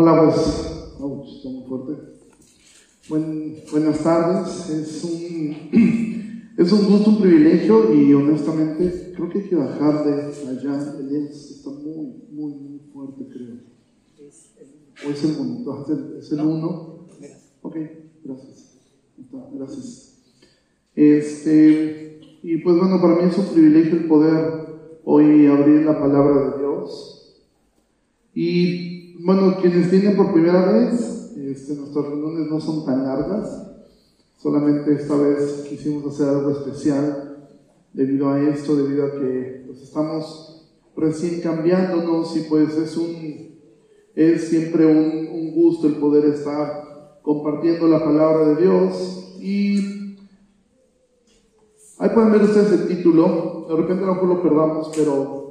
Hola, pues, oh, está muy fuerte. Buen- buenas tardes. Es un, es un gusto, un privilegio y honestamente creo que hay que bajarle allá. Elías está muy, muy, muy fuerte, creo. ¿O es el monitor? ¿Es el, es el uno? Ok, gracias. Gracias. Este, y pues bueno, para mí es un privilegio el poder hoy abrir la palabra de Dios. Y bueno, quienes vienen por primera vez, este, nuestras reuniones no son tan largas, solamente esta vez quisimos hacer algo especial debido a esto, debido a que pues, estamos recién cambiándonos y pues es un es siempre un, un gusto el poder estar compartiendo la palabra de Dios. Y ahí pueden ver ustedes el título, de repente a lo lo perdamos, pero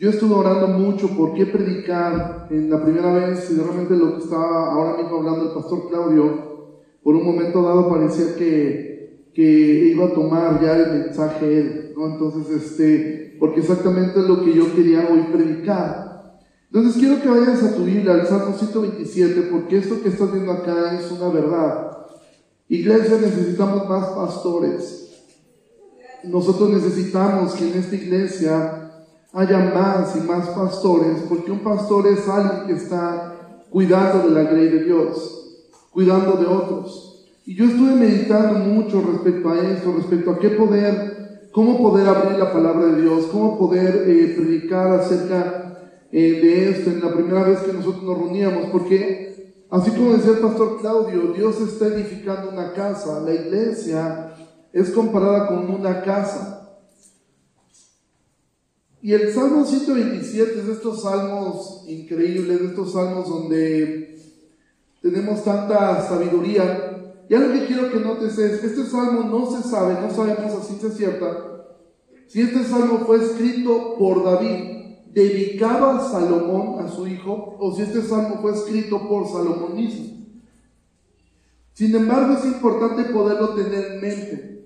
yo estuve orando mucho por qué predicar en la primera vez y de repente lo que estaba ahora mismo hablando el pastor Claudio, por un momento dado parecía que, que iba a tomar ya el mensaje él, ¿no? Entonces, este, porque exactamente es lo que yo quería hoy predicar. Entonces quiero que vayas a tu Biblia, al Salmo 127, porque esto que estás viendo acá es una verdad. Iglesia, necesitamos más pastores. Nosotros necesitamos que en esta iglesia haya más y más pastores, porque un pastor es alguien que está cuidando de la ley de Dios, cuidando de otros. Y yo estuve meditando mucho respecto a esto, respecto a qué poder, cómo poder abrir la palabra de Dios, cómo poder eh, predicar acerca eh, de esto en la primera vez que nosotros nos reuníamos, porque así como decía el pastor Claudio, Dios está edificando una casa, la iglesia es comparada con una casa. Y el Salmo 127 es de estos salmos increíbles, de estos salmos donde tenemos tanta sabiduría. Y algo que quiero que notes es, este salmo no se sabe, no sabemos a ciencia cierta, si este salmo fue escrito por David, dedicado a Salomón, a su hijo, o si este salmo fue escrito por Salomón mismo. Sin embargo, es importante poderlo tener en mente.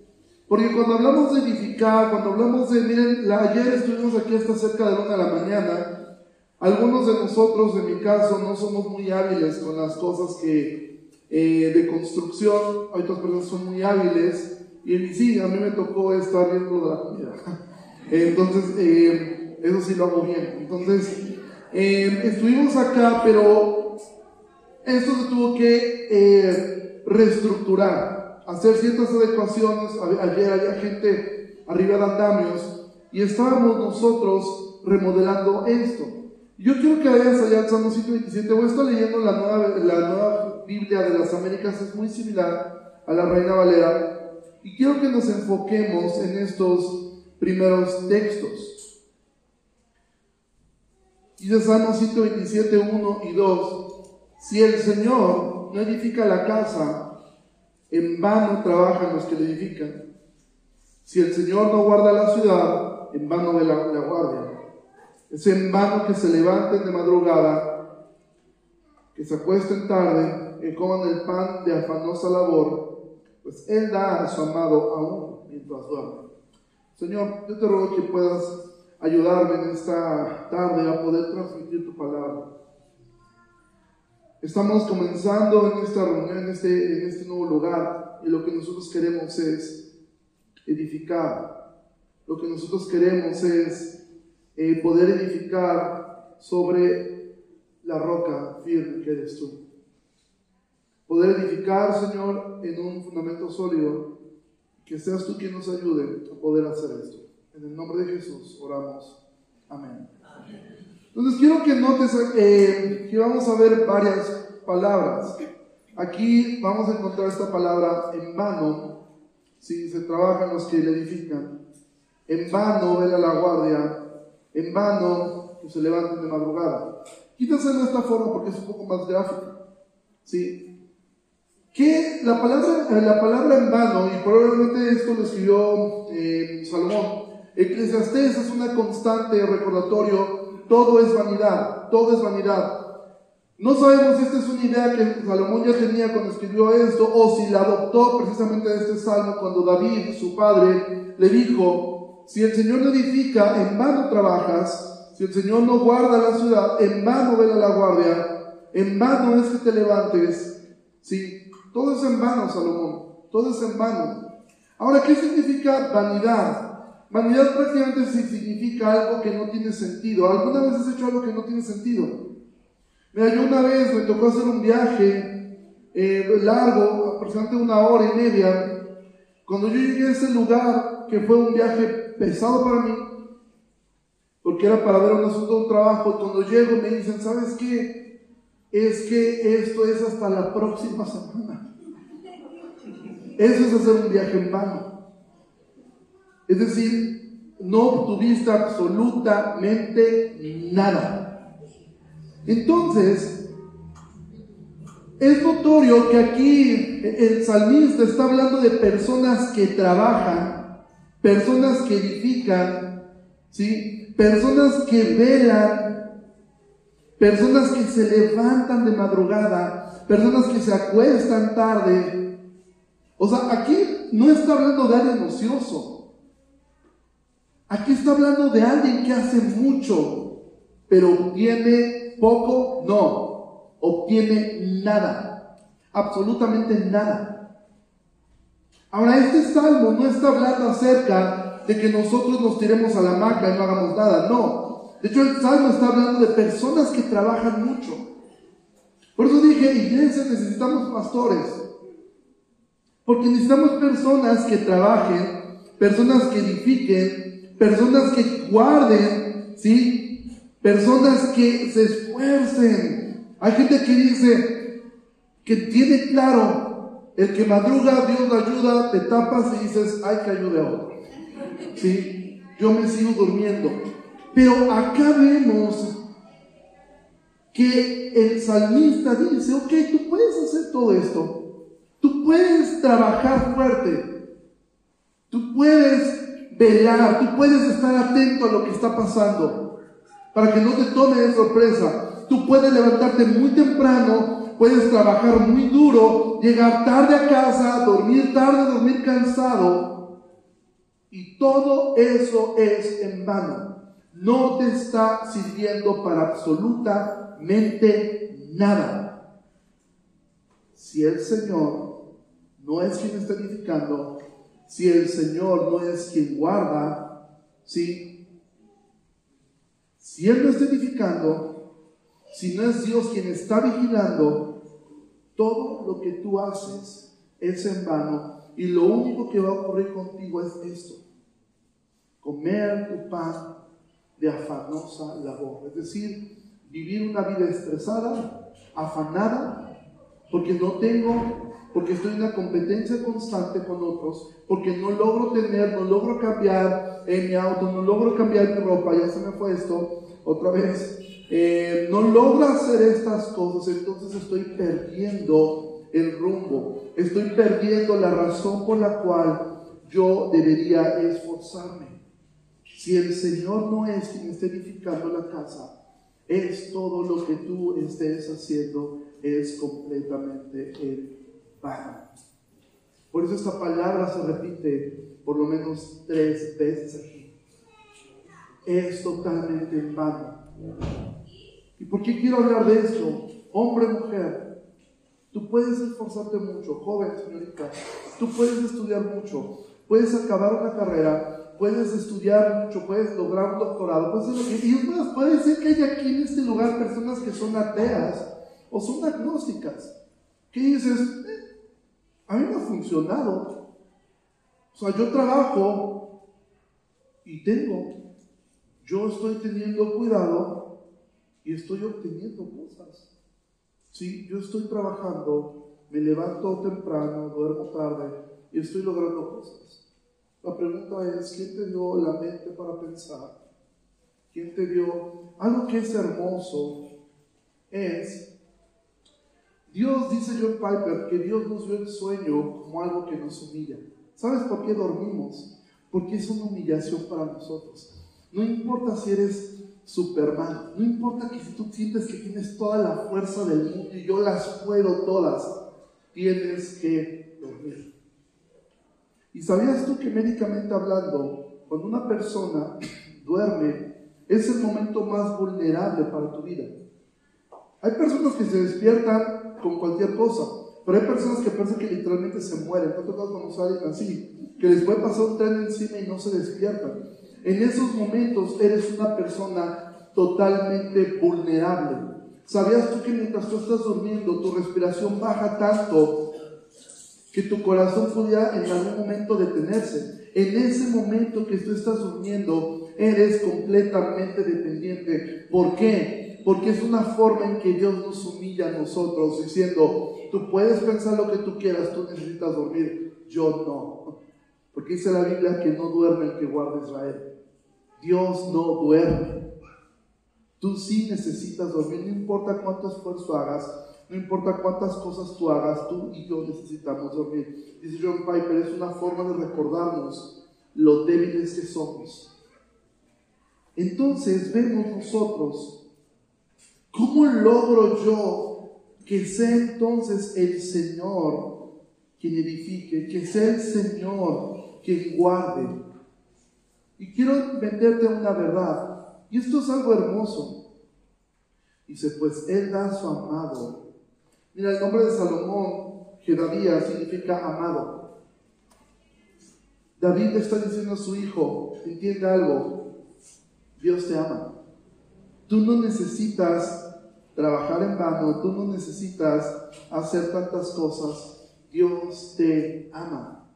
Porque cuando hablamos de edificar, cuando hablamos de, miren, ayer estuvimos aquí hasta cerca de una de la mañana, algunos de nosotros, en mi caso, no somos muy hábiles con las cosas que, eh, de construcción, otras personas son muy hábiles, y sí, a mí me tocó estar viendo de la comida. Entonces, eh, eso sí lo hago bien. Entonces, eh, estuvimos acá, pero esto se tuvo que eh, reestructurar, hacer ciertas adecuaciones. Ayer había gente arriba de andamios y estábamos nosotros remodelando esto. Yo quiero que vayas allá al Salmo 127. Voy a estar leyendo la nueva, la nueva Biblia de las Américas, es muy similar a la Reina Valera. Y quiero que nos enfoquemos en estos primeros textos. Dice Salmo 127, 1 y 2. Si el Señor no edifica la casa, en vano trabajan los que la edifican. Si el Señor no guarda la ciudad, en vano ve la, la guardia. Es en vano que se levanten de madrugada, que se acuesten tarde, que coman el pan de afanosa labor, pues Él da a su amado aún mientras duerme. Señor, yo te ruego que puedas ayudarme en esta tarde a poder transmitir tu palabra. Estamos comenzando en esta reunión, en este, en este nuevo lugar, y lo que nosotros queremos es edificar. Lo que nosotros queremos es eh, poder edificar sobre la roca firme que eres tú. Poder edificar, Señor, en un fundamento sólido, que seas tú quien nos ayude a poder hacer esto. En el nombre de Jesús oramos. Amén. Entonces quiero que notes eh, que vamos a ver varias palabras. Aquí vamos a encontrar esta palabra en vano, si se trabajan los que le edifican. En vano vela la guardia, en vano se levanten de madrugada. Quítense de esta forma porque es un poco más gráfica. ¿Sí? Que la palabra, eh, la palabra en vano, y probablemente esto lo escribió eh, Salomón, Eclesiastés es una constante recordatorio, todo es vanidad, todo es vanidad. No sabemos si esta es una idea que Salomón ya tenía cuando escribió esto, o si la adoptó precisamente de este salmo cuando David, su padre, le dijo, si el Señor no edifica, en vano trabajas, si el Señor no guarda la ciudad, en vano vela la guardia, en vano es que te levantes. Sí, todo es en vano, Salomón, todo es en vano. Ahora, ¿qué significa vanidad? Vanidad prácticamente significa algo que no tiene sentido. ¿Alguna vez has hecho algo que no tiene sentido? Mira, yo una vez me tocó hacer un viaje eh, largo, aproximadamente una hora y media. Cuando yo llegué a ese lugar, que fue un viaje pesado para mí, porque era para ver un asunto, un trabajo, cuando llego me dicen, ¿sabes qué? Es que esto es hasta la próxima semana. Eso es hacer un viaje en vano. Es decir, no obtuviste absolutamente nada. Entonces, es notorio que aquí el salmista está hablando de personas que trabajan, personas que edifican, ¿sí? personas que velan, personas que se levantan de madrugada, personas que se acuestan tarde. O sea, aquí no está hablando de alguien ocioso. Aquí está hablando de alguien que hace mucho, pero obtiene poco, no, obtiene nada, absolutamente nada. Ahora, este salmo no está hablando acerca de que nosotros nos tiremos a la maca y no hagamos nada. No. De hecho, el Salmo está hablando de personas que trabajan mucho. Por eso dije, iglesia, necesitamos pastores. Porque necesitamos personas que trabajen, personas que edifiquen, personas que guarden, ¿sí? Personas que se esfuercen. Hay gente que dice que tiene claro, el que madruga, Dios lo ayuda, te tapas y dices, hay que ayude. ¿sí? Yo me sigo durmiendo. Pero acá vemos que el salmista dice, ok, tú puedes hacer todo esto. Tú puedes trabajar fuerte. Tú puedes velar, tú puedes estar atento a lo que está pasando para que no te tome de sorpresa. Tú puedes levantarte muy temprano, puedes trabajar muy duro, llegar tarde a casa, dormir tarde, dormir cansado, y todo eso es en vano. No te está sirviendo para absolutamente nada. Si el Señor no es quien está edificando, si el Señor no es quien guarda. Si Él no está edificando, si no es Dios quien está vigilando, todo lo que tú haces es en vano y lo único que va a ocurrir contigo es esto comer tu pan de afanosa labor, es decir, vivir una vida estresada, afanada, porque no tengo, porque estoy en una competencia constante con otros, porque no logro tener, no logro cambiar en mi auto, no logro cambiar mi ropa, ya se me fue esto otra vez, eh, no logro hacer estas cosas, entonces estoy perdiendo el rumbo, estoy perdiendo la razón por la cual yo debería esforzarme. Si el Señor no es quien esté edificando la casa, es todo lo que tú estés haciendo, es completamente en vano. Por eso esta palabra se repite por lo menos tres veces aquí. Es totalmente en vano. ¿Y por qué quiero hablar de esto? Hombre, mujer, tú puedes esforzarte mucho, joven, señorita, tú puedes estudiar mucho, puedes acabar una carrera, puedes estudiar mucho, puedes lograr un doctorado, puedes que... Y más, puede ser que haya aquí en este lugar personas que son ateas o son agnósticas. ¿Qué dices? A mí me ha funcionado. O sea, yo trabajo y tengo. Yo estoy teniendo cuidado y estoy obteniendo cosas. Sí, yo estoy trabajando, me levanto temprano, duermo tarde y estoy logrando cosas. La pregunta es, ¿quién te dio la mente para pensar? ¿Quién te dio algo que es hermoso? Es, Dios dice John Piper que Dios nos dio el sueño como algo que nos humilla. ¿Sabes por qué dormimos? Porque es una humillación para nosotros. No importa si eres Superman, no importa que si tú sientes que tienes toda la fuerza del mundo y yo las puedo todas, tienes que dormir. ¿Y sabías tú que médicamente hablando, cuando una persona duerme es el momento más vulnerable para tu vida. Hay personas que se despiertan con cualquier cosa, pero hay personas que piensan que literalmente se mueren. No a conocer a alguien así, que les puede pasar un tren encima y no se despiertan. En esos momentos eres una persona totalmente vulnerable. ¿Sabías tú que mientras tú estás durmiendo, tu respiración baja tanto que tu corazón pudiera en algún momento detenerse? En ese momento que tú estás durmiendo, eres completamente dependiente. ¿Por qué? Porque es una forma en que Dios nos humilla a nosotros, diciendo, tú puedes pensar lo que tú quieras, tú necesitas dormir, yo no. Porque dice la Biblia que no duerme el que guarda Israel. Dios no duerme. Tú sí necesitas dormir, no importa cuánto esfuerzo hagas, no importa cuántas cosas tú hagas, tú y yo necesitamos dormir. Dice John Piper, es una forma de recordarnos lo débiles que somos. Entonces vemos nosotros, ¿cómo logro yo que sea entonces el Señor quien edifique, que sea el Señor quien guarde, y quiero venderte una verdad. Y esto es algo hermoso. Dice, pues Él da su amado. Mira, el nombre de Salomón, Jedabía, significa amado. David le está diciendo a su hijo, entiende algo, Dios te ama. Tú no necesitas trabajar en vano, tú no necesitas hacer tantas cosas. Dios te ama.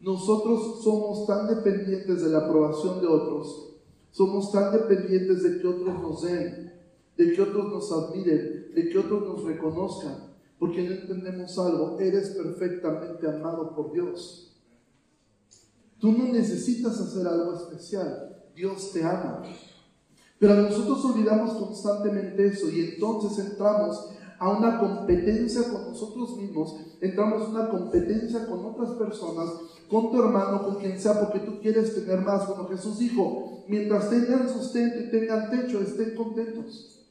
Nosotros somos tan dependientes de la aprobación de otros, somos tan dependientes de que otros nos den, de que otros nos admiren, de que otros nos reconozcan, porque no entendemos algo, eres perfectamente amado por Dios. Tú no necesitas hacer algo especial, Dios te ama. Pero nosotros olvidamos constantemente eso y entonces entramos a una competencia con nosotros mismos, entramos a una competencia con otras personas, con tu hermano, con quien sea, porque tú quieres tener más. Bueno, Jesús dijo, mientras tengan sustento y tengan techo, estén contentos.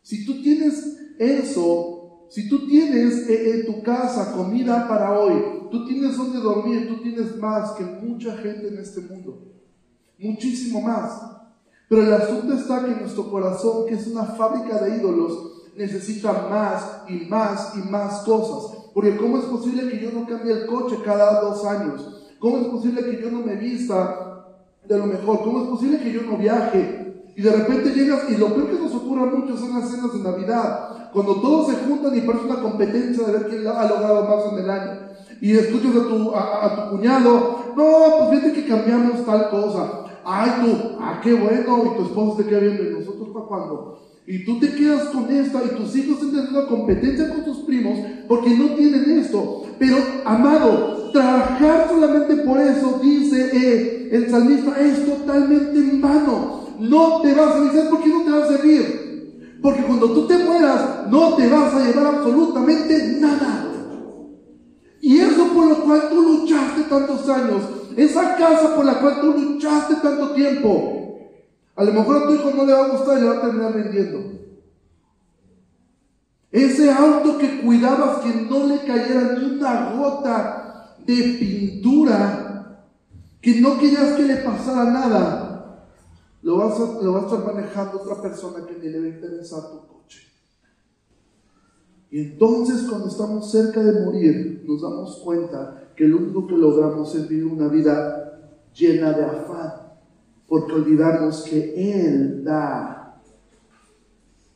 Si tú tienes eso, si tú tienes en tu casa comida para hoy, tú tienes donde dormir, tú tienes más que mucha gente en este mundo. Muchísimo más. Pero el asunto está que nuestro corazón, que es una fábrica de ídolos, necesita más y más y más cosas. Porque ¿cómo es posible que yo no cambie el coche cada dos años? ¿Cómo es posible que yo no me vista de lo mejor? ¿Cómo es posible que yo no viaje? Y de repente llegas y lo peor que nos ocurre mucho son las cenas de Navidad, cuando todos se juntan y parece una competencia de ver quién ha logrado más en el año. Y escuchas a tu, a, tu cuñado, no, pues fíjate que cambiamos tal cosa. Ay, tú, ah, qué bueno, y tu esposo te queda viendo, ¿y nosotros para cuándo? Y tú te quedas con esta y tus hijos tienen una competencia con tus primos porque no tienen esto. Pero, amado, trabajar solamente por eso, dice eh, el salmista, es totalmente en vano. No te vas a decir, ¿por qué no te va a servir? Porque cuando tú te mueras, no te vas a llevar absolutamente nada. Y eso por lo cual tú luchaste tantos años, esa casa por la cual tú luchaste tanto tiempo, a lo mejor a tu hijo no le va a gustar y le va a terminar vendiendo. Ese auto que cuidabas que no le cayera ni una gota de pintura, que no querías que le pasara nada, lo vas a, lo va a estar manejando otra persona que ni le va a. Y entonces cuando estamos cerca de morir, nos damos cuenta que lo único que logramos es vivir una vida llena de afán porque olvidamos que Él da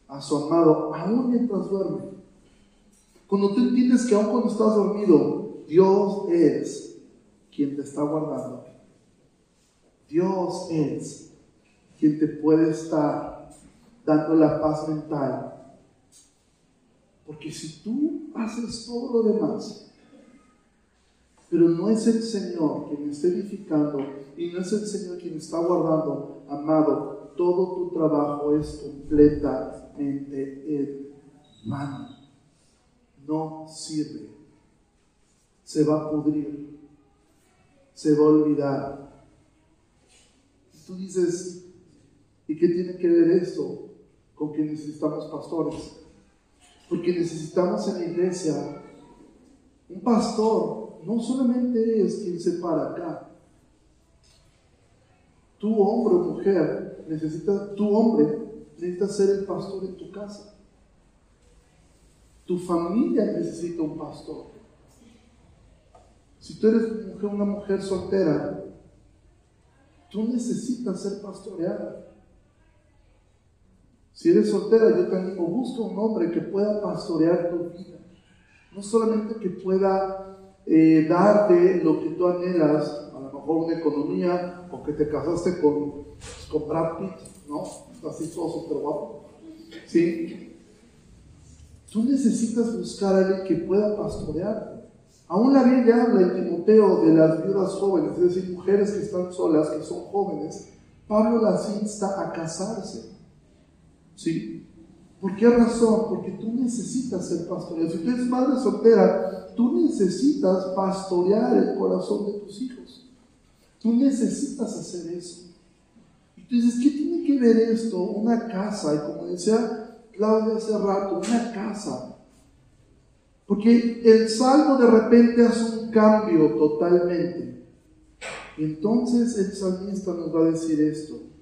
a su amado aún mientras duerme. Cuando tú entiendes que aún cuando estás dormido, Dios es quien te está guardando. Dios es quien te puede estar dando la paz mental. Porque si tú haces todo lo demás, pero no es el Señor quien está edificando y no es el Señor quien está guardando, amado, todo tu trabajo es completamente en mano. No sirve. Se va a pudrir. Se va a olvidar. Y tú dices, ¿y qué tiene que ver esto con que necesitamos pastores? Porque necesitamos en la iglesia un pastor. No solamente es quien se para acá, tú hombre o mujer, necesita, tu hombre, necesita ser el pastor en tu casa. Tu familia necesita un pastor. Si tú eres una mujer soltera, tú necesitas ser pastoreada. Si eres soltera, yo te animo, busca un hombre que pueda pastorear tu vida. No solamente que pueda eh, darte lo que tú anhelas, a lo mejor una economía, o que te casaste con, con Brad Pitt, ¿no? Así todo súper guapo. ¿Sí? Tú necesitas buscar a alguien que pueda pastorearte. Aún la Biblia habla en Timoteo de las viudas jóvenes, es decir, mujeres que están solas, que son jóvenes. Pablo las insta a casarse. ¿Sí? ¿Por qué razón? Porque tú necesitas ser pastoreado. Si tú eres madre soltera, tú necesitas pastorear el corazón de tus hijos. Tú necesitas hacer eso. Dices, ¿qué tiene que ver esto? Una casa, y como decía Claudia hace rato, una casa. Porque el salmo de repente hace un cambio totalmente. Entonces el salmista nos va a decir esto.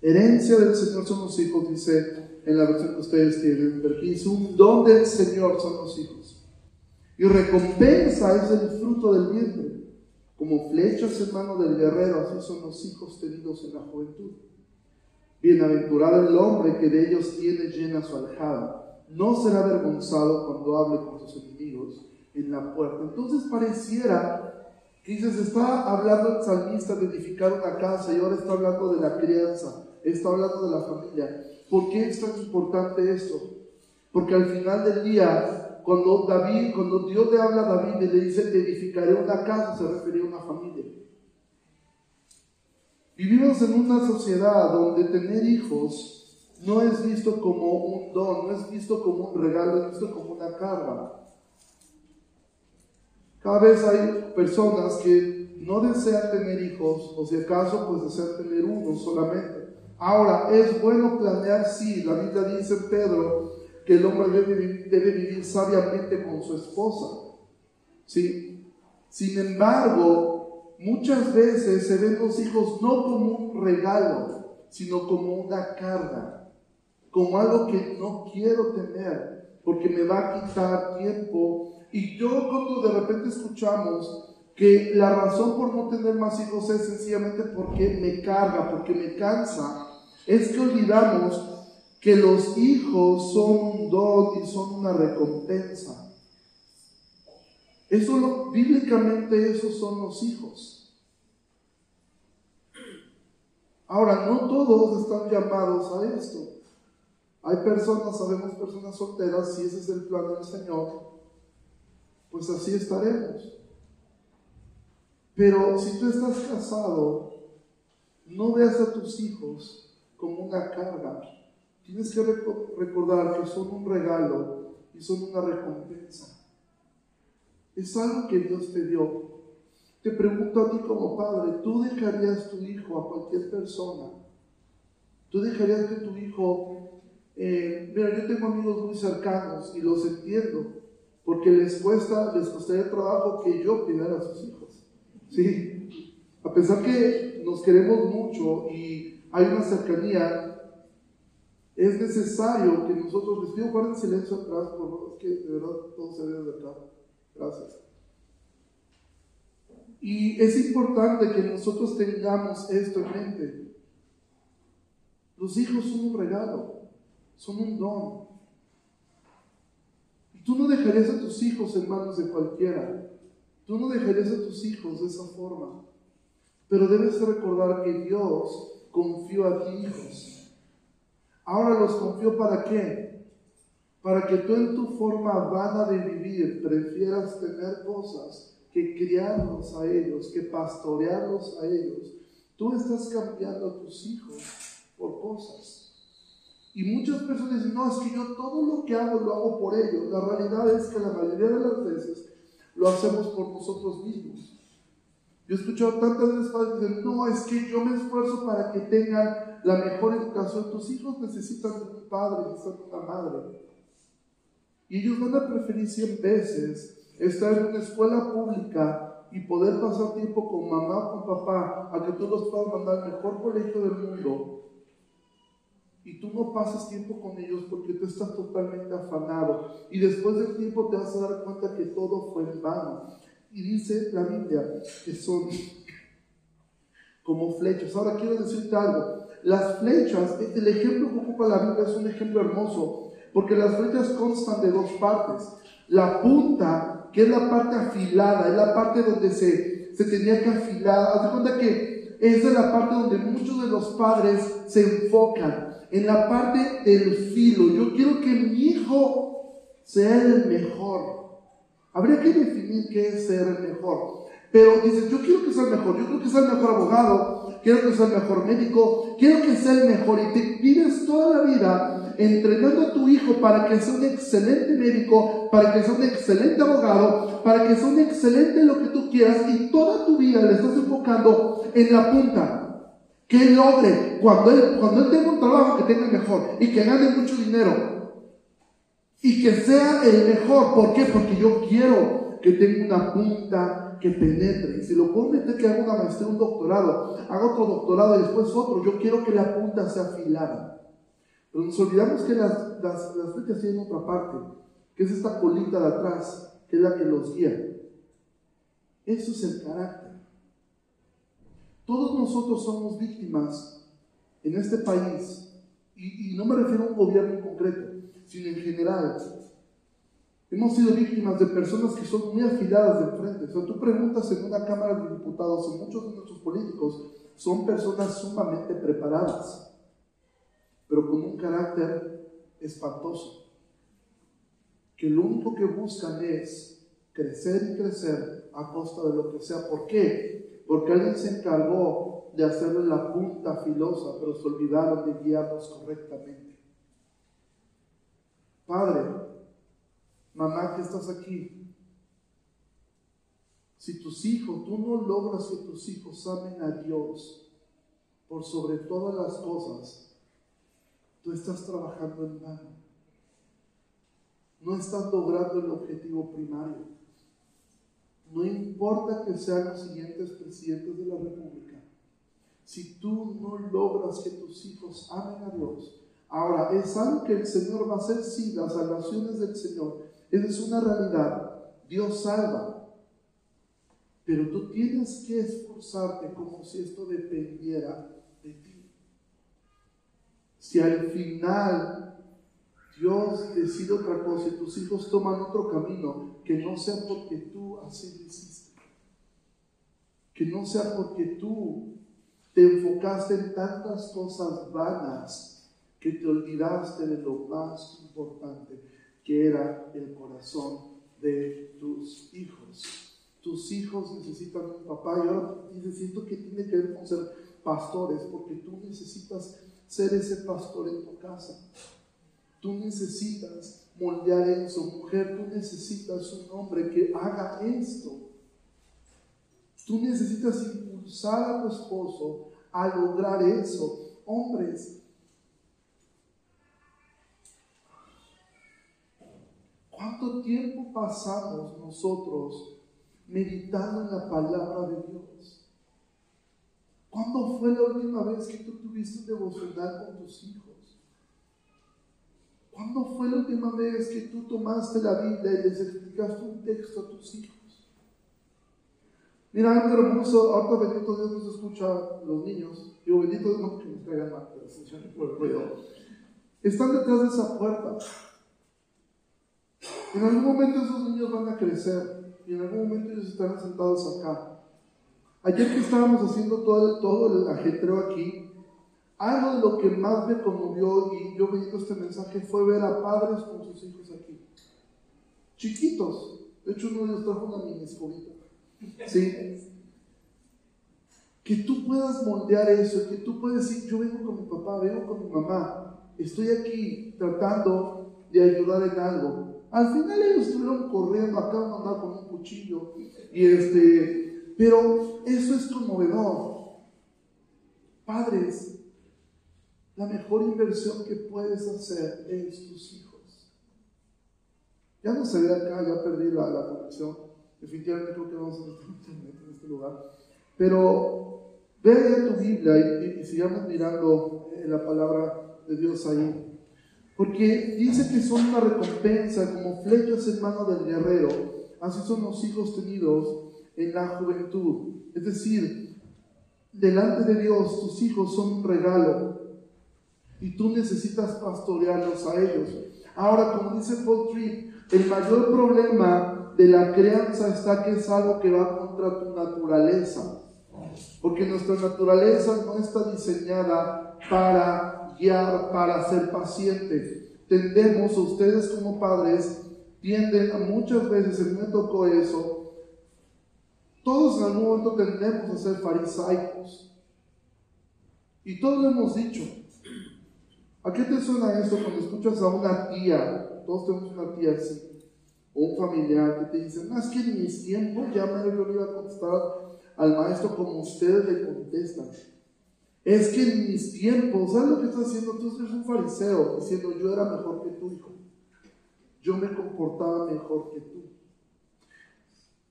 Herencia del Señor son los hijos, dice en la versión que ustedes tienen, un don del Señor son los hijos. Y recompensa es el fruto del vientre. Como flechas en mano del guerrero, así son los hijos tenidos en la juventud. Bienaventurado el hombre que de ellos tiene llena su aljada. No será avergonzado cuando hable con sus enemigos en la puerta. Entonces pareciera que dices, está hablando el salmista de edificar una casa y ahora está hablando de la crianza, está hablando de la familia. ¿Por qué es tan importante esto? Porque al final del día, cuando David, cuando Dios le habla a David y le dice, te edificaré una casa, se refería a una familia. Vivimos en una sociedad donde tener hijos no es visto como un don, no es visto como un regalo, es visto como una carga. Cada vez hay personas que no desean tener hijos, o si acaso, pues desean tener uno solamente. Ahora, es bueno planear, sí, la Biblia dice en Pedro que el hombre debe, debe vivir sabiamente con su esposa. ¿sí? Sin embargo, muchas veces se ven los hijos no como un regalo, sino como una carga, como algo que no quiero tener, porque me va a quitar tiempo. Y yo cuando de repente escuchamos que la razón por no tener más hijos es sencillamente porque me carga, porque me cansa, es que olvidamos que los hijos son un don y son una recompensa. Eso bíblicamente esos son los hijos. Ahora, no todos están llamados a esto. Hay personas, sabemos personas solteras, si ese es el plan del Señor, pues así estaremos. Pero si tú estás casado, no veas a tus hijos como una carga. Tienes que recordar que son un regalo y son una recompensa. Es algo que Dios te dio. Te pregunto a ti como padre, ¿tú dejarías tu hijo a cualquier persona? ¿Tú dejarías que tu hijo... Eh, mira, yo tengo amigos muy cercanos y los entiendo, porque les cuesta, les costaría trabajo que yo cuidara a sus hijos. ¿Sí? A pesar que nos queremos mucho y hay una cercanía, es necesario que nosotros, les pido guarden silencio atrás, por favor, es que de verdad todo se ve de acá. Gracias. Y es importante que nosotros tengamos esto en mente. Los hijos son un regalo, son un don. Y tú no dejarías a tus hijos en manos de cualquiera. Tú no dejarías a tus hijos de esa forma. Pero debes recordar que Dios confió a ti hijos. Ahora los confió para qué? para que tú en tu forma vana de vivir prefieras tener cosas que criarlos a ellos, que pastorearlos a ellos. Tú estás cambiando a tus hijos por cosas. Y muchas personas dicen, no, es que yo todo lo que hago lo hago por ellos. La realidad es que la mayoría de las veces lo hacemos por nosotros mismos. Yo he escuchado tantas veces padres decir, no, es que yo me esfuerzo para que tengan la mejor educación. Tus hijos necesitan un padre, necesitan una madre. Y ellos van a preferir 100 veces estar en una escuela pública y poder pasar tiempo con mamá o con papá, a que tú los puedas mandar al mejor colegio del mundo, y tú no pasas tiempo con ellos porque tú estás totalmente afanado. Y después del tiempo te vas a dar cuenta que todo fue en vano. Y dice la Biblia que son como flechas. Ahora quiero decirte algo. Las flechas, el ejemplo que ocupa la Biblia es un ejemplo hermoso, porque las flechas constan de dos partes. La punta, que es la parte afilada, es la parte donde se, se tenía que afilar. Haz de cuenta que esa es la parte donde muchos de los padres se enfocan en la parte del filo. Yo quiero que mi hijo sea el mejor. Habría que definir qué es ser el mejor. Pero dices, yo quiero que sea el mejor, yo quiero que sea el mejor abogado, quiero que sea el mejor médico, quiero que sea el mejor. Y te vives toda la vida entrenando a tu hijo para que sea un excelente médico, para que sea un excelente abogado, para que sea un excelente lo que tú quieras. Y toda tu vida le estás enfocando en la punta que logre, cuando él, cuando él tenga un trabajo, que tenga mejor y que gane mucho dinero y que sea el mejor. ¿Por qué? Porque yo quiero que tenga una punta que penetre. Y si lo puedo meter que haga una maestría, un doctorado, haga otro doctorado y después otro, yo quiero que la punta sea afilada. Pero nos olvidamos que las, las, las flechas tienen otra parte, que es esta colita de atrás, que es la que los guía. Eso es el carácter. Todos nosotros somos víctimas en este país, y, no me refiero a un gobierno en concreto, sino en general. Hemos sido víctimas de personas que son muy afiladas de frente. O sea, tú preguntas en una Cámara de Diputados, o muchos de nuestros políticos son personas sumamente preparadas, pero con un carácter espantoso, que lo único que buscan es crecer y crecer a costa de lo que sea. ¿Por qué? porque alguien se encargó de hacerle la punta filosa, pero se olvidaron de guiarnos correctamente. Padre, mamá que estás aquí, si tus hijos, tú no logras que tus hijos amen a Dios por sobre todas las cosas, tú estás trabajando en vano. No estás logrando el objetivo primario. No importa que sean los siguientes presidentes de la República. Si tú no logras que tus hijos amen a Dios, ahora es algo que el Señor va a hacer, sí, las salvaciones del Señor. Esa es una realidad. Dios salva. Pero tú tienes que esforzarte como si esto dependiera de ti. Si al final Dios decide otra cosa y tus hijos toman otro camino, que no sea porque tú así lo hiciste. Que no sea porque tú te enfocaste en tantas cosas vanas que te olvidaste de lo más importante, que era el corazón de tus hijos. Tus hijos necesitan un papá y ahora necesito que tiene que ver con ser pastores, porque tú necesitas ser ese pastor en tu casa. Tú necesitas moldear eso. Mujer, tú necesitas un hombre que haga esto. Tú necesitas impulsar a tu esposo a lograr eso. Hombres, ¿cuánto tiempo pasamos nosotros meditando en la palabra de Dios? ¿Cuándo fue la última vez que tú tuviste un devocional con tus hijos? ¿Cuándo fue la última vez que tú tomaste la Biblia y les explicaste un texto a tus hijos? Mira, algo hermoso, ahorita bendito Dios nos escucha los niños. Digo, bendito Dios, no que nos traigan mal, pero funcione por el ruido. Están detrás de esa puerta. En algún momento esos niños van a crecer y en algún momento ellos estarán sentados acá. Ayer que estábamos haciendo todo el ajetreo aquí, algo de lo que más me conmovió y yo viendo este mensaje fue ver a padres con sus hijos aquí. Chiquitos. De hecho, uno de ellos trajo una mini escobita. ¿Sí? Que tú puedas moldear eso, que tú puedas decir, yo vengo con mi papá, vengo con mi mamá, estoy aquí tratando de ayudar en algo. Al final ellos estuvieron corriendo, acá de andar con un cuchillo. Y este, pero eso es conmovedor. Padres, la mejor inversión que puedes hacer es tus hijos. Ya no se ve acá, ya perdí la, conexión. Definitivamente creo que vamos a internet en este lugar. Pero ve tu Biblia y, y sigamos mirando eh, la palabra de Dios ahí. Porque dice que son una recompensa como flechas en mano del guerrero. Así son los hijos tenidos en la juventud. Es decir, delante de Dios tus hijos son un regalo y tú necesitas pastorearlos a ellos. Ahora, como dice Paul Tripp, el mayor problema de la crianza está que es algo que va contra tu naturaleza. Porque nuestra naturaleza no está diseñada para guiar, para ser paciente. Tendemos, ustedes como padres, tienden a muchas veces, mí me tocó eso, todos en algún momento tendemos a ser farisaicos. Y todos lo hemos dicho. ¿A qué te suena esto cuando escuchas a una tía? Todos tenemos una tía así, o un familiar que te dice, no, es que en mis tiempos ya me lo iba a contestar al maestro como ustedes le contestan. Es que en mis tiempos, ¿sabes lo que estás haciendo? Tú eres un fariseo diciendo, yo era mejor que tu hijo. Yo me comportaba mejor que tú.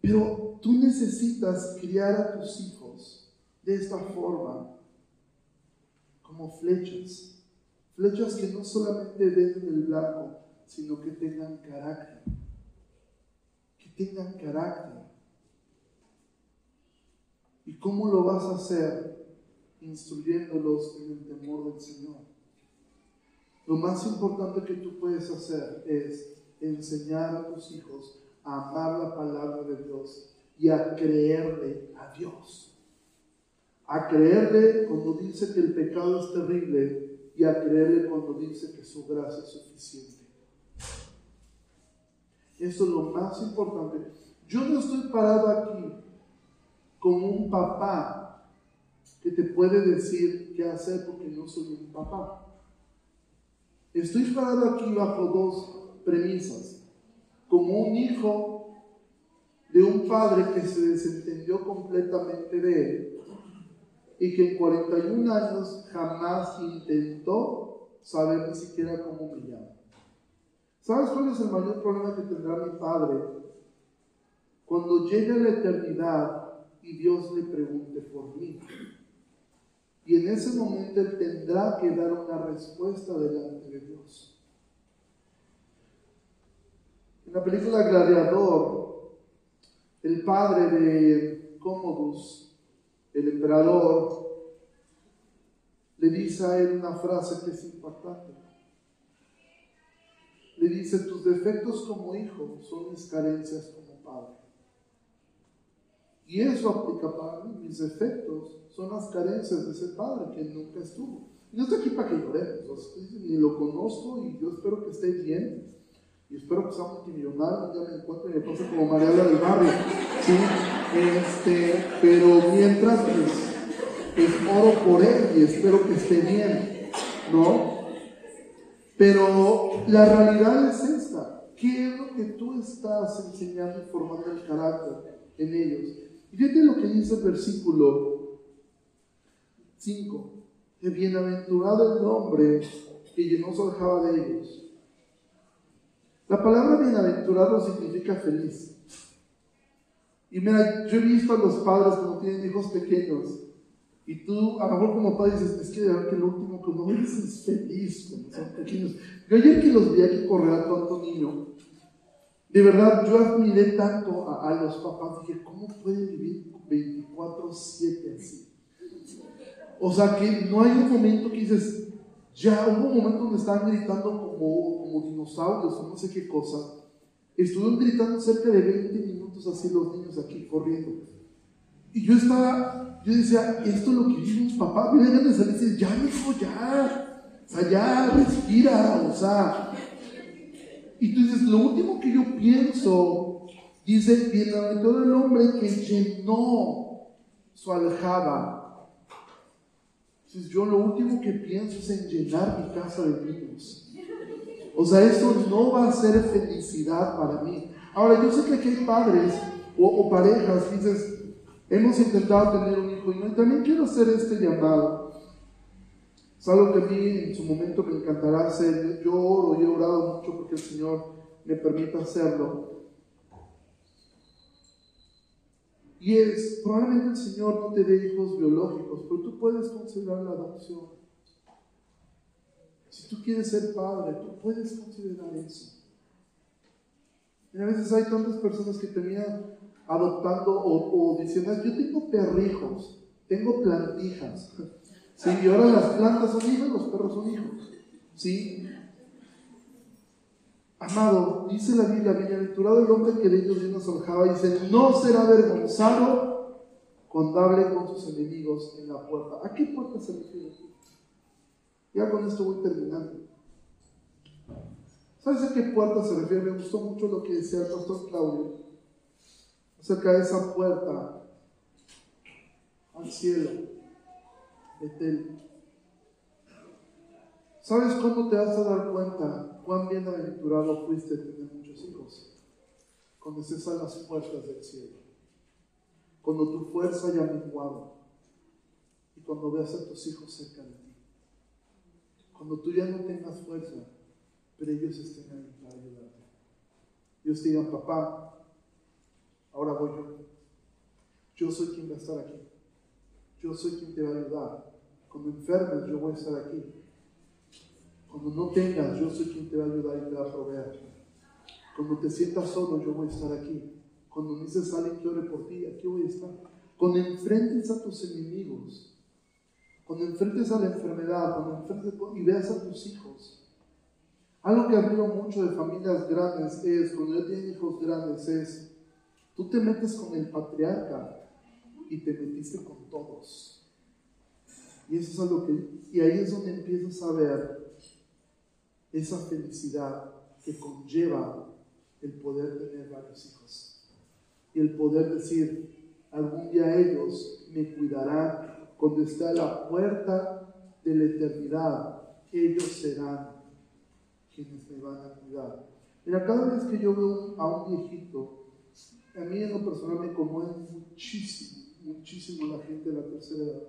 Pero tú necesitas criar a tus hijos de esta forma, como flechas Flechas que no solamente den el blanco, sino que tengan carácter. Que tengan carácter. ¿Y cómo lo vas a hacer? Instruyéndolos en el temor del Señor. Lo más importante que tú puedes hacer es enseñar a tus hijos a amar la palabra de Dios y a creerle a Dios. A creerle cuando dice que el pecado es terrible y a creerle cuando dice que su gracia es suficiente. Eso es lo más importante. Yo no estoy parado aquí como un papá que te puede decir qué hacer porque no soy un papá. Estoy parado aquí bajo dos premisas. Como un hijo de un padre que se desentendió completamente de él y que en 41 años jamás intentó saber ni siquiera cómo me llamo. ¿Sabes cuál es el mayor problema que tendrá mi padre? Cuando llegue la eternidad y Dios le pregunte por mí. Y en ese momento él tendrá que dar una respuesta delante de Dios. En la película Gladiador, el padre de Commodus el emperador le dice a él una frase que es impactante. Le dice, tus defectos como hijo son mis carencias como. Y eso aplica para mí. Mis defectos son las carencias de ese padre que nunca estuvo. Y no estoy aquí para que lloremos. Ni lo conozco y yo espero que esté bien. Y espero que sea multimillonario, ya me encuentre y me pase como Mariela del Barrio. ¿sí? Este, pero mientras, pues, pues, oro por él y espero que esté bien, ¿no? Pero la realidad es esta. ¿Qué es lo que tú estás enseñando y formando el carácter en ellos? Y fíjate lo que dice el versículo 5. Que bienaventurado el hombre que llenó su aljaba de ellos. La palabra bienaventurado significa feliz. Y mira, yo he visto a los padres cuando tienen hijos pequeños. Y tú, a lo mejor como padre dices, es que que lo último que uno es feliz cuando son pequeños. Yo ayer que los vi aquí correr a tanto niño, de verdad yo admiré tanto a, los papás. Dije, ¿cómo pueden vivir 24-7 así? O sea, que no hay un momento que dices, ya hubo un momento donde estaban gritando como, como dinosaurios o no sé qué cosa. Estuvieron gritando cerca de 20 minutos así los niños aquí corriendo. Y yo estaba, yo decía, esto es lo que vivimos papá. Mira, ganas de salir y decir, ya, hijo, ya. O sea, ya, respira, o sea. Y tú dices, lo último que yo pienso, dice, bienaventurado el hombre que llenó su aljaba yo lo último que pienso es en llenar mi casa de niños. O sea, esto no va a ser felicidad para mí. Ahora, yo sé que aquí hay padres o, parejas, dices, hemos intentado tener un hijo y, no, y también quiero hacer este llamado. Es que a mí en su momento me encantará hacer. Yo oro y he orado mucho porque el Señor me permita hacerlo. Y es, probablemente el Señor no te dé hijos biológicos, pero tú puedes considerar la adopción. Si tú quieres ser padre, tú puedes considerar eso. Y a veces hay tantas personas que terminan adoptando o, diciendo, yo tengo perrijos, tengo plantijas. ¿Sí? Y ahora las plantas son hijos, los perros son hijos. ¿Sí? Amado, dice la Biblia, bienaventurado el hombre que de ellos Dios nos dice, no será avergonzado cuando hable con sus enemigos en la puerta. ¿A qué puerta se refiere? Ya con esto voy terminando. ¿Sabes a qué puerta se refiere? Me gustó mucho lo que decía el pastor Claudio acerca de esa puerta al cielo, ¿Sabes cómo te vas a dar cuenta cuán bienaventurado fuiste tener muchos hijos? Cuando estés a las puertas del cielo. Cuando tu fuerza haya menguado. Y cuando veas a tus hijos cerca de ti. Cuando tú ya no tengas fuerza, pero ellos estén ahí para ayudarte. Ellos te digan, papá, ahora voy yo. Yo soy quien va a estar aquí. Yo soy quien te va a ayudar. Cuando enfermes, yo voy a estar aquí. Cuando no tengas, yo soy quien te va a ayudar y te va a proveer. Cuando te sientas solo, yo voy a estar aquí. Cuando dices alguien que ore por ti, aquí voy a estar. Cuando enfrentes a tus enemigos, cuando enfrentes a la enfermedad, cuando enfrentes y veas a tus hijos. Algo que admiro mucho de familias grandes es, cuando ya tienen hijos grandes, es, tú te metes con el patriarca y te metiste con todos. Y eso es algo que, y ahí es donde empiezas a ver esa felicidad que conlleva el poder tener varios hijos. Y el poder decir, algún día ellos me cuidarán cuando esté a la puerta de la eternidad, ellos serán quienes me van a cuidar. Mira, cada vez que yo veo a un viejito, a mí en lo personal me conmueve muchísimo, muchísimo la gente de la tercera edad.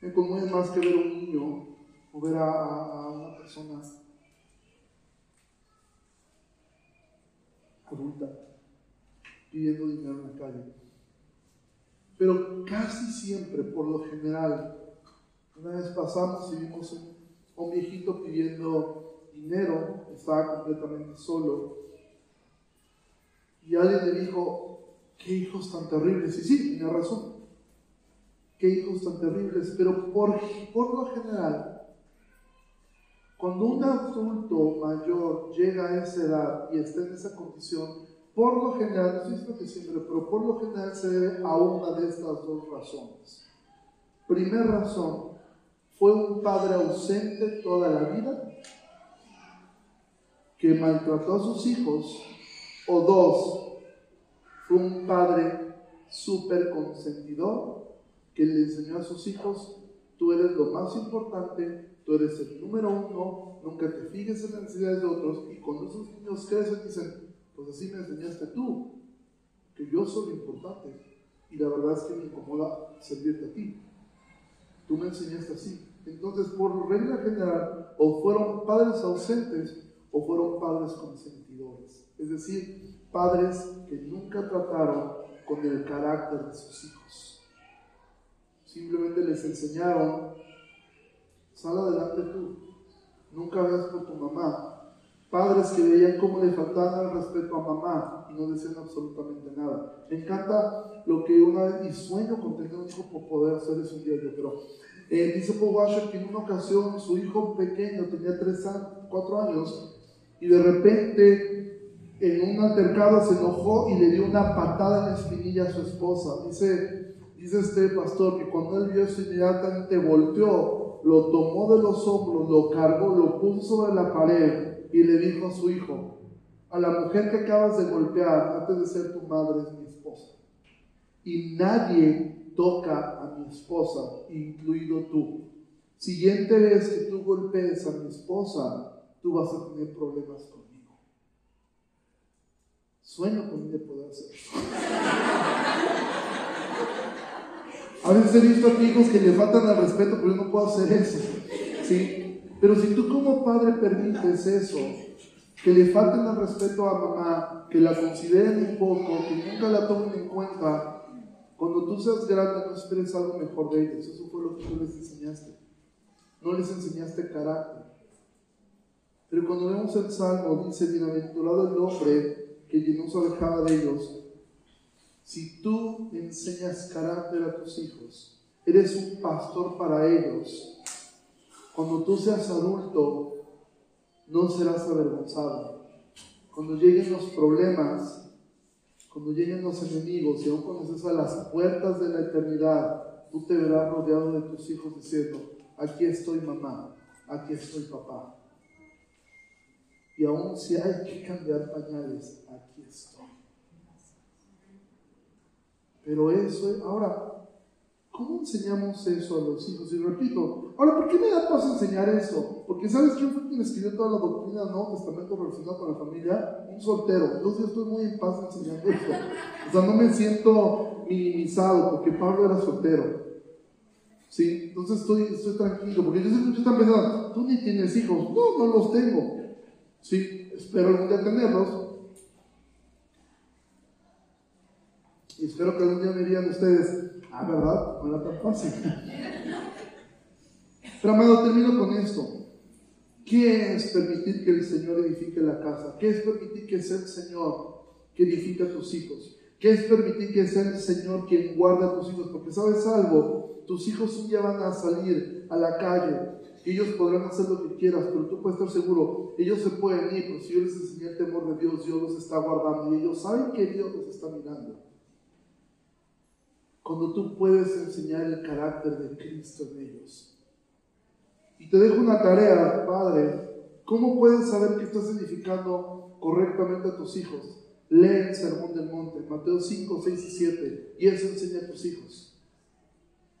Me conmueve más que ver a un niño o ver a, a una persona adulta pidiendo dinero en la calle. Pero casi siempre, por lo general, una vez pasamos y vimos un, un viejito pidiendo dinero, estaba completamente solo, y alguien le dijo, qué hijos tan terribles. Y sí, tiene razón, qué hijos tan terribles, pero por, por lo general, cuando un adulto mayor llega a esa edad y está en esa condición, por lo general, no estoy que siempre, pero por lo general se debe a una de estas dos razones. Primera razón, fue un padre ausente toda la vida que maltrató a sus hijos. O dos, fue un padre súper consentidor que le enseñó a sus hijos, tú eres lo más importante, tú eres el número uno, nunca te fijes en las necesidades de otros. Y cuando esos niños crecen dicen, pues así me enseñaste tú, que yo soy lo importante. Y la verdad es que me incomoda servirte a ti. Tú me enseñaste así. Entonces, por regla general, o fueron padres ausentes o fueron padres consentidores. Es decir, padres que nunca trataron con el carácter de sus hijos. Simplemente les enseñaron, sal adelante tú, nunca veas por tu mamá, Padres que veían cómo le faltaban el respeto a mamá y no decían absolutamente nada. Me encanta lo que una vez, y sueño con tener un hijo por poder hacer eso un día yo, pero eh, dice Paul Washer que en una ocasión su hijo pequeño tenía 3 años, 4 años y de repente en un altercado se enojó y le dio una patada en la espinilla a su esposa. Dice, dice este pastor que cuando él vio eso inmediatamente volteó, lo tomó de los hombros, lo cargó, lo puso sobre la pared y le dijo a su hijo, a la mujer que acabas de golpear antes de ser tu madre es mi esposa. Y nadie toca a mi esposa, incluido tú. Siguiente vez que tú golpees a mi esposa, tú vas a tener problemas conmigo. Sueño con de poder hacer. A veces he visto a hijos que le faltan al respeto, pero yo no puedo hacer eso. ¿sí? Pero si tú como padre permites eso, que le falten el respeto a mamá, que la consideren un poco, que nunca la tomen en cuenta. Cuando tú seas grande, no esperes algo mejor de ellos. Eso fue lo que tú les enseñaste. No les enseñaste carácter. Pero cuando vemos el Salmo, dice, bienaventurado el hombre que no se alejaba de ellos. Si tú enseñas carácter a tus hijos, eres un pastor para ellos. Cuando tú seas adulto, no serás avergonzado. Cuando lleguen los problemas, cuando lleguen los enemigos y aún cuando estés a las puertas de la eternidad, tú te verás rodeado de tus hijos diciendo, aquí estoy mamá, aquí estoy papá. Y aún si hay que cambiar pañales, aquí estoy. Pero eso, ahora, ¿Cómo enseñamos eso a los hijos? Y repito, ahora, ¿por qué me da paso enseñar eso? Porque ¿sabes quién fue quien escribió toda la doctrina del Nuevo Testamento relacionada con la familia? Un soltero. Entonces yo estoy muy en paz enseñando esto. O sea, no me siento minimizado porque Pablo era soltero. ¿Sí? Entonces estoy, estoy tranquilo. Porque yo sé que muchos están pensando, tú ni tienes hijos. No, no los tengo. ¿Sí? Espero algún día tenerlos. Y espero que algún día me digan ustedes, Ah, ¿verdad? No era tan fácil. Pero amado, termino con esto. ¿Qué es permitir que el Señor edifique la casa? ¿Qué es permitir que sea el Señor que edifique a tus hijos? ¿Qué es permitir que sea el Señor quien guarda a tus hijos? Porque sabes algo, tus hijos un día van a salir a la calle, ellos podrán hacer lo que quieras, pero tú puedes estar seguro, ellos se pueden ir, pero si yo les enseñé el temor de Dios, Dios los está guardando y ellos saben que Dios los está mirando cuando tú puedes enseñar el carácter de Cristo en ellos. Y te dejo una tarea, Padre, ¿cómo puedes saber que estás edificando correctamente a tus hijos? Lee el Sermón del Monte, Mateo 5, 6 y 7, y eso enseña a tus hijos.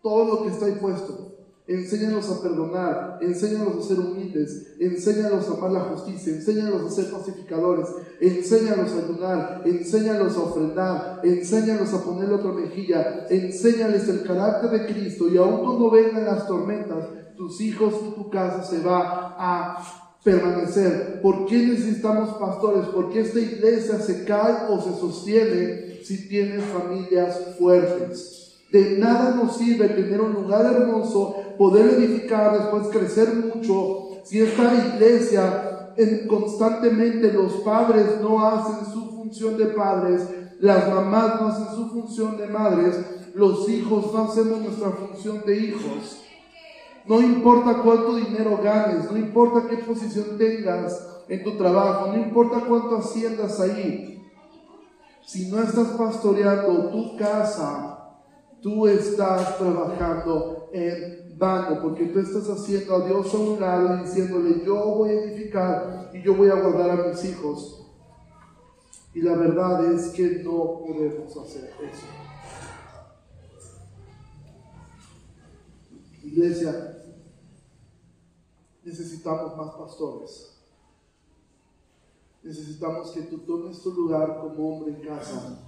Todo lo que está ahí puesto. Enséñalos a perdonar, enséñalos a ser humildes, enséñalos a amar la justicia, enséñalos a ser pacificadores, enséñalos a ayudar, enséñalos a ofrendar, enséñalos a poner otra mejilla, enséñales el carácter de Cristo y aun cuando vengan las tormentas, tus hijos y tu casa se va a permanecer. ¿Por qué necesitamos pastores? Porque esta iglesia se cae o se sostiene si tienes familias fuertes. De nada nos sirve tener un lugar hermoso, poder edificar, después crecer mucho, si esta iglesia en, constantemente los padres no hacen su función de padres, las mamás no hacen su función de madres, los hijos no hacemos nuestra función de hijos. No importa cuánto dinero ganes, no importa qué posición tengas en tu trabajo, no importa cuánto haciendas ahí. Si no estás pastoreando tu casa, tú estás trabajando en vano, porque tú estás haciendo a Dios a un lado y diciéndole, yo voy a edificar y yo voy a guardar a mis hijos. Y la verdad es que no podemos hacer eso. Iglesia, necesitamos más pastores. Necesitamos que tú tomes tu lugar como hombre en casa.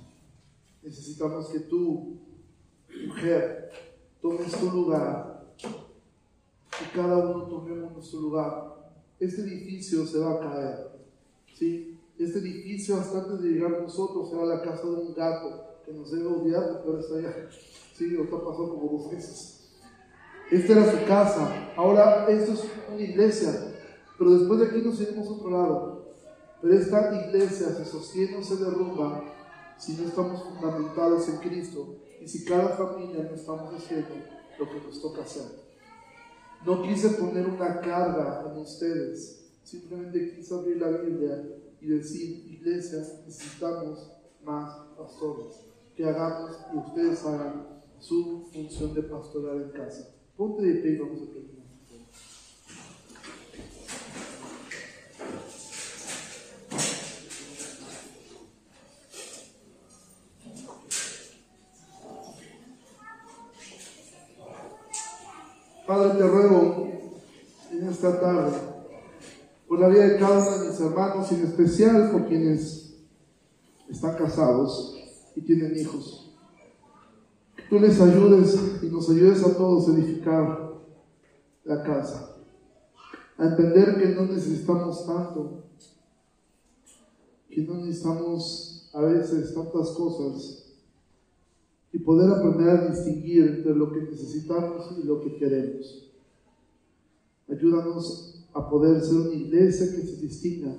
Necesitamos que tú mujer, tomes tu lugar y cada uno tomemos nuestro lugar. Este edificio se va a caer. ¿sí? Este edificio, hasta antes de llegar nosotros, era la casa de un gato que nos debe odiar ahora está allá. Sí, ahorita pasó como dos meses. Esta era su casa. Ahora, esto es una iglesia. Pero después de aquí nos iremos a otro lado. Pero esta iglesia se sostiene o se derrumba si no estamos fundamentados en Cristo y si cada familia no estamos haciendo lo que nos toca hacer. No quise poner una carga en ustedes, simplemente quise abrir la Biblia y decir, iglesias, necesitamos más pastores, que hagamos y ustedes hagan su función de pastoral en casa. Ponte de pie vamos a terminar. Padre, te ruego en esta tarde por la vida de cada uno de mis hermanos, en especial por quienes están casados y tienen hijos. Tú les ayudes y nos ayudes a todos a edificar la casa, a entender que no necesitamos tanto, que no necesitamos a veces tantas cosas y poder aprender a distinguir entre lo que necesitamos y lo que queremos. Ayúdanos a poder ser una iglesia que se distinga,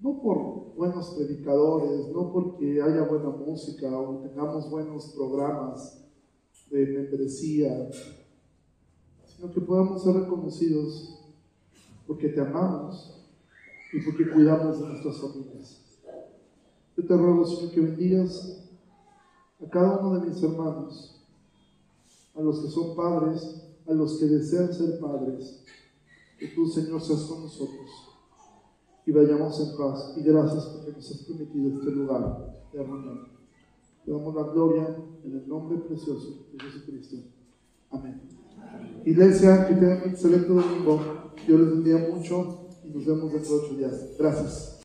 no por buenos predicadores, no porque haya buena música o tengamos buenos programas de membresía, sino que podamos ser reconocidos porque te amamos y porque cuidamos de nuestras familias. Yo te ruego, Señor, que bendigas a cada uno de mis hermanos, a los que son padres, a los que desean ser padres, que tú, Señor, seas con nosotros y vayamos en paz. Y gracias porque nos has permitido este lugar de reunión. Te damos la gloria en el nombre precioso de Jesucristo. Amén. Iglesia, que tengan un excelente domingo. Dios les bendiga mucho y nos vemos dentro de ocho días. Gracias.